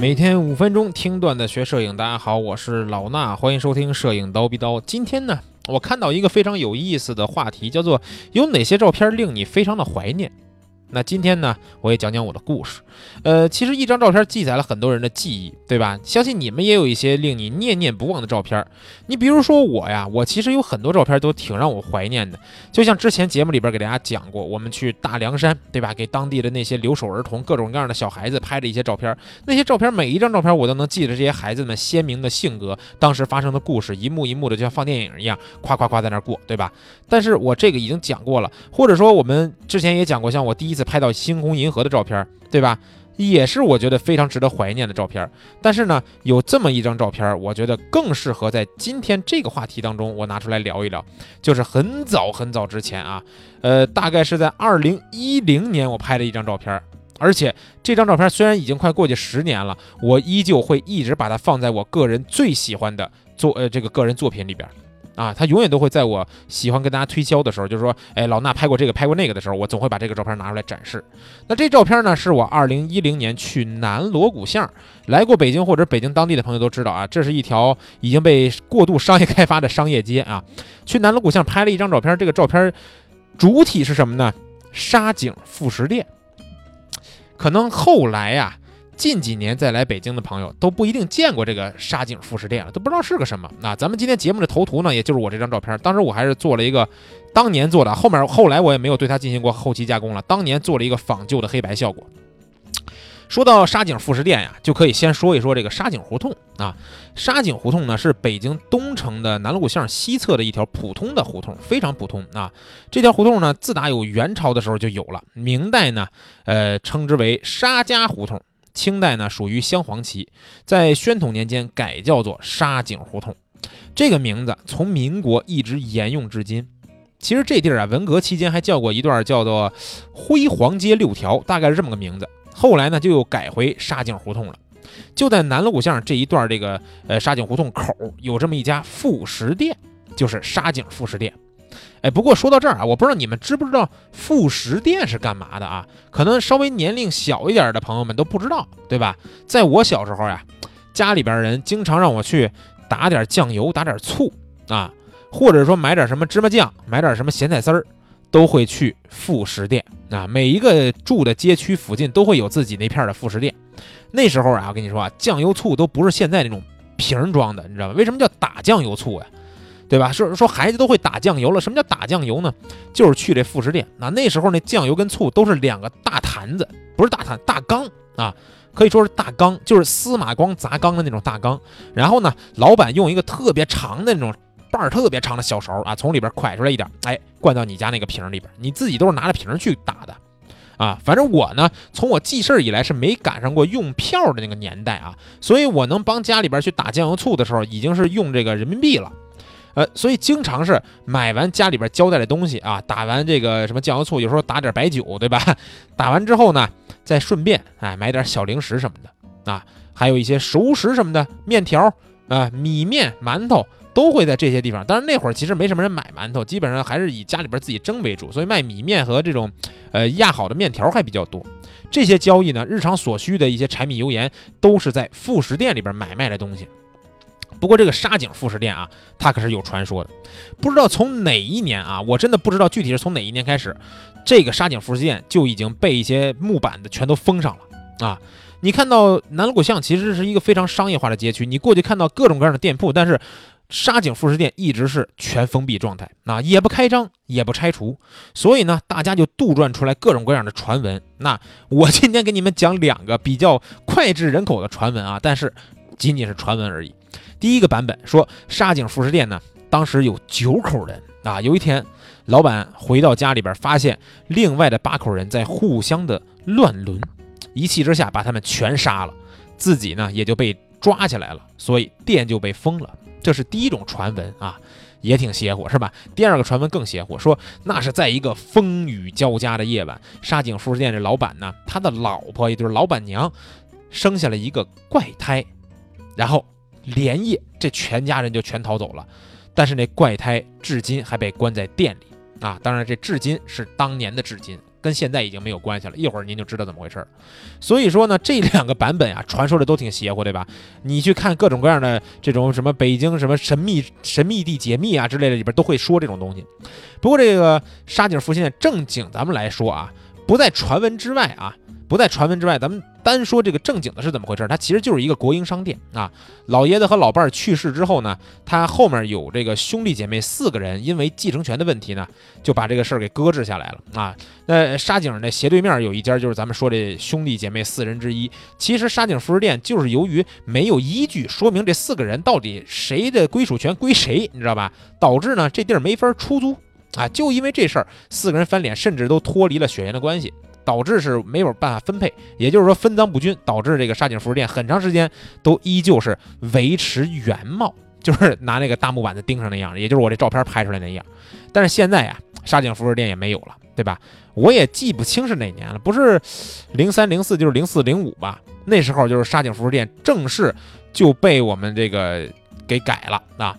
每天五分钟听段子学摄影，大家好，我是老衲，欢迎收听摄影刀逼刀。今天呢，我看到一个非常有意思的话题，叫做有哪些照片令你非常的怀念。那今天呢，我也讲讲我的故事。呃，其实一张照片记载了很多人的记忆，对吧？相信你们也有一些令你念念不忘的照片。你比如说我呀，我其实有很多照片都挺让我怀念的。就像之前节目里边给大家讲过，我们去大凉山，对吧？给当地的那些留守儿童、各种各样的小孩子拍的一些照片。那些照片每一张照片我都能记得这些孩子们鲜明的性格，当时发生的故事，一幕一幕的就像放电影一样，夸夸夸在那过，对吧？但是我这个已经讲过了，或者说我们之前也讲过，像我第一次拍到星空银河的照片，对吧？也是我觉得非常值得怀念的照片。但是呢，有这么一张照片，我觉得更适合在今天这个话题当中我拿出来聊一聊，就是很早很早之前啊，呃，大概是在二零一零年我拍的一张照片，而且这张照片虽然已经快过去十年了，我依旧会一直把它放在我个人最喜欢的作呃这个个人作品里边。啊，他永远都会在我喜欢跟大家推销的时候，就是说，哎，老衲拍过这个，拍过那个的时候，我总会把这个照片拿出来展示。那这照片呢，是我二零一零年去南锣鼓巷，来过北京或者北京当地的朋友都知道啊，这是一条已经被过度商业开发的商业街啊。去南锣鼓巷拍了一张照片，这个照片主体是什么呢？沙井副食店。可能后来呀。近几年再来北京的朋友都不一定见过这个沙井副食店了，都不知道是个什么。那咱们今天节目的头图呢，也就是我这张照片。当时我还是做了一个当年做的，后面后来我也没有对它进行过后期加工了。当年做了一个仿旧的黑白效果。说到沙井副食店呀，就可以先说一说这个沙井胡同啊。沙井胡同呢是北京东城的南锣鼓巷西侧的一条普通的胡同，非常普通啊。这条胡同呢，自打有元朝的时候就有了，明代呢，呃，称之为沙家胡同。清代呢属于镶黄旗，在宣统年间改叫做沙井胡同，这个名字从民国一直沿用至今。其实这地儿啊，文革期间还叫过一段叫做辉煌街六条，大概是这么个名字。后来呢就又改回沙井胡同了。就在南锣鼓巷这一段这个呃沙井胡同口有这么一家副食店，就是沙井副食店。哎，不过说到这儿啊，我不知道你们知不知道副食店是干嘛的啊？可能稍微年龄小一点的朋友们都不知道，对吧？在我小时候呀，家里边人经常让我去打点酱油、打点醋啊，或者说买点什么芝麻酱、买点什么咸菜丝儿，都会去副食店啊。每一个住的街区附近都会有自己那片的副食店。那时候啊，我跟你说啊，酱油醋都不是现在那种瓶装的，你知道吗？为什么叫打酱油醋呀？对吧？说说孩子都会打酱油了，什么叫打酱油呢？就是去这副食店。那那时候那酱油跟醋都是两个大坛子，不是大坛，大缸啊，可以说是大缸，就是司马光砸缸的那种大缸。然后呢，老板用一个特别长的那种把儿特别长的小勺啊，从里边蒯出来一点，哎，灌到你家那个瓶里边。你自己都是拿着瓶去打的啊。反正我呢，从我记事以来是没赶上过用票的那个年代啊，所以我能帮家里边去打酱油醋的时候，已经是用这个人民币了。呃，所以经常是买完家里边交代的东西啊，打完这个什么酱油醋，有时候打点白酒，对吧？打完之后呢，再顺便哎买点小零食什么的啊，还有一些熟食什么的，面条啊、米面、馒头都会在这些地方。当然那会儿其实没什么人买馒头，基本上还是以家里边自己蒸为主，所以卖米面和这种呃压好的面条还比较多。这些交易呢，日常所需的一些柴米油盐都是在副食店里边买卖的东西。不过这个沙井副食店啊，它可是有传说的。不知道从哪一年啊，我真的不知道具体是从哪一年开始，这个沙井副食店就已经被一些木板的全都封上了啊。你看到南锣鼓巷其实是一个非常商业化的街区，你过去看到各种各样的店铺，但是沙井副食店一直是全封闭状态啊，也不开张，也不拆除。所以呢，大家就杜撰出来各种各样的传闻。那我今天给你们讲两个比较脍炙人口的传闻啊，但是仅仅是传闻而已。第一个版本说，沙井副食店呢，当时有九口人啊。有一天，老板回到家里边，发现另外的八口人在互相的乱伦，一气之下把他们全杀了，自己呢也就被抓起来了，所以店就被封了。这是第一种传闻啊，也挺邪乎，是吧？第二个传闻更邪乎，说那是在一个风雨交加的夜晚，沙井副食店这老板呢，他的老婆也就是老板娘，生下了一个怪胎，然后。连夜，这全家人就全逃走了，但是那怪胎至今还被关在店里啊！当然，这至今是当年的至今，跟现在已经没有关系了。一会儿您就知道怎么回事儿。所以说呢，这两个版本啊，传说的都挺邪乎，对吧？你去看各种各样的这种什么北京什么神秘神秘地解密啊之类的，里边都会说这种东西。不过这个沙井复兴殿正经咱们来说啊，不在传闻之外啊。不在传闻之外，咱们单说这个正经的是怎么回事？它其实就是一个国营商店啊。老爷子和老伴儿去世之后呢，他后面有这个兄弟姐妹四个人，因为继承权的问题呢，就把这个事儿给搁置下来了啊。那沙井的斜对面有一家，就是咱们说这兄弟姐妹四人之一。其实沙井服饰店就是由于没有依据说明这四个人到底谁的归属权归谁，你知道吧？导致呢这地儿没法出租啊。就因为这事儿，四个人翻脸，甚至都脱离了血缘的关系。导致是没有办法分配，也就是说分赃不均，导致这个沙井服饰店很长时间都依旧是维持原貌，就是拿那个大木板子钉上那样，也就是我这照片拍出来那样。但是现在呀，沙井服饰店也没有了，对吧？我也记不清是哪年了，不是零三零四就是零四零五吧？那时候就是沙井服饰店正式就被我们这个给改了啊。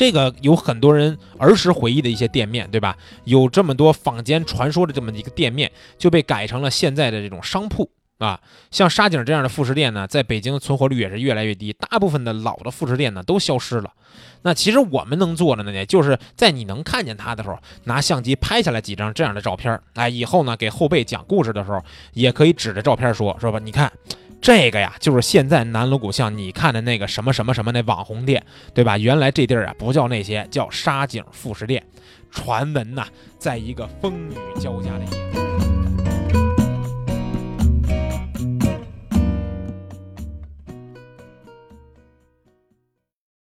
这个有很多人儿时回忆的一些店面，对吧？有这么多坊间传说的这么一个店面，就被改成了现在的这种商铺啊。像沙井这样的副食店呢，在北京存活率也是越来越低，大部分的老的副食店呢都消失了。那其实我们能做的呢，也就是在你能看见它的时候，拿相机拍下来几张这样的照片。哎，以后呢给后辈讲故事的时候，也可以指着照片说，说吧，你看。这个呀，就是现在南锣鼓巷你看的那个什么什么什么那网红店，对吧？原来这地儿啊不叫那些，叫沙井副食店。传闻呐，在一个风雨交加的夜。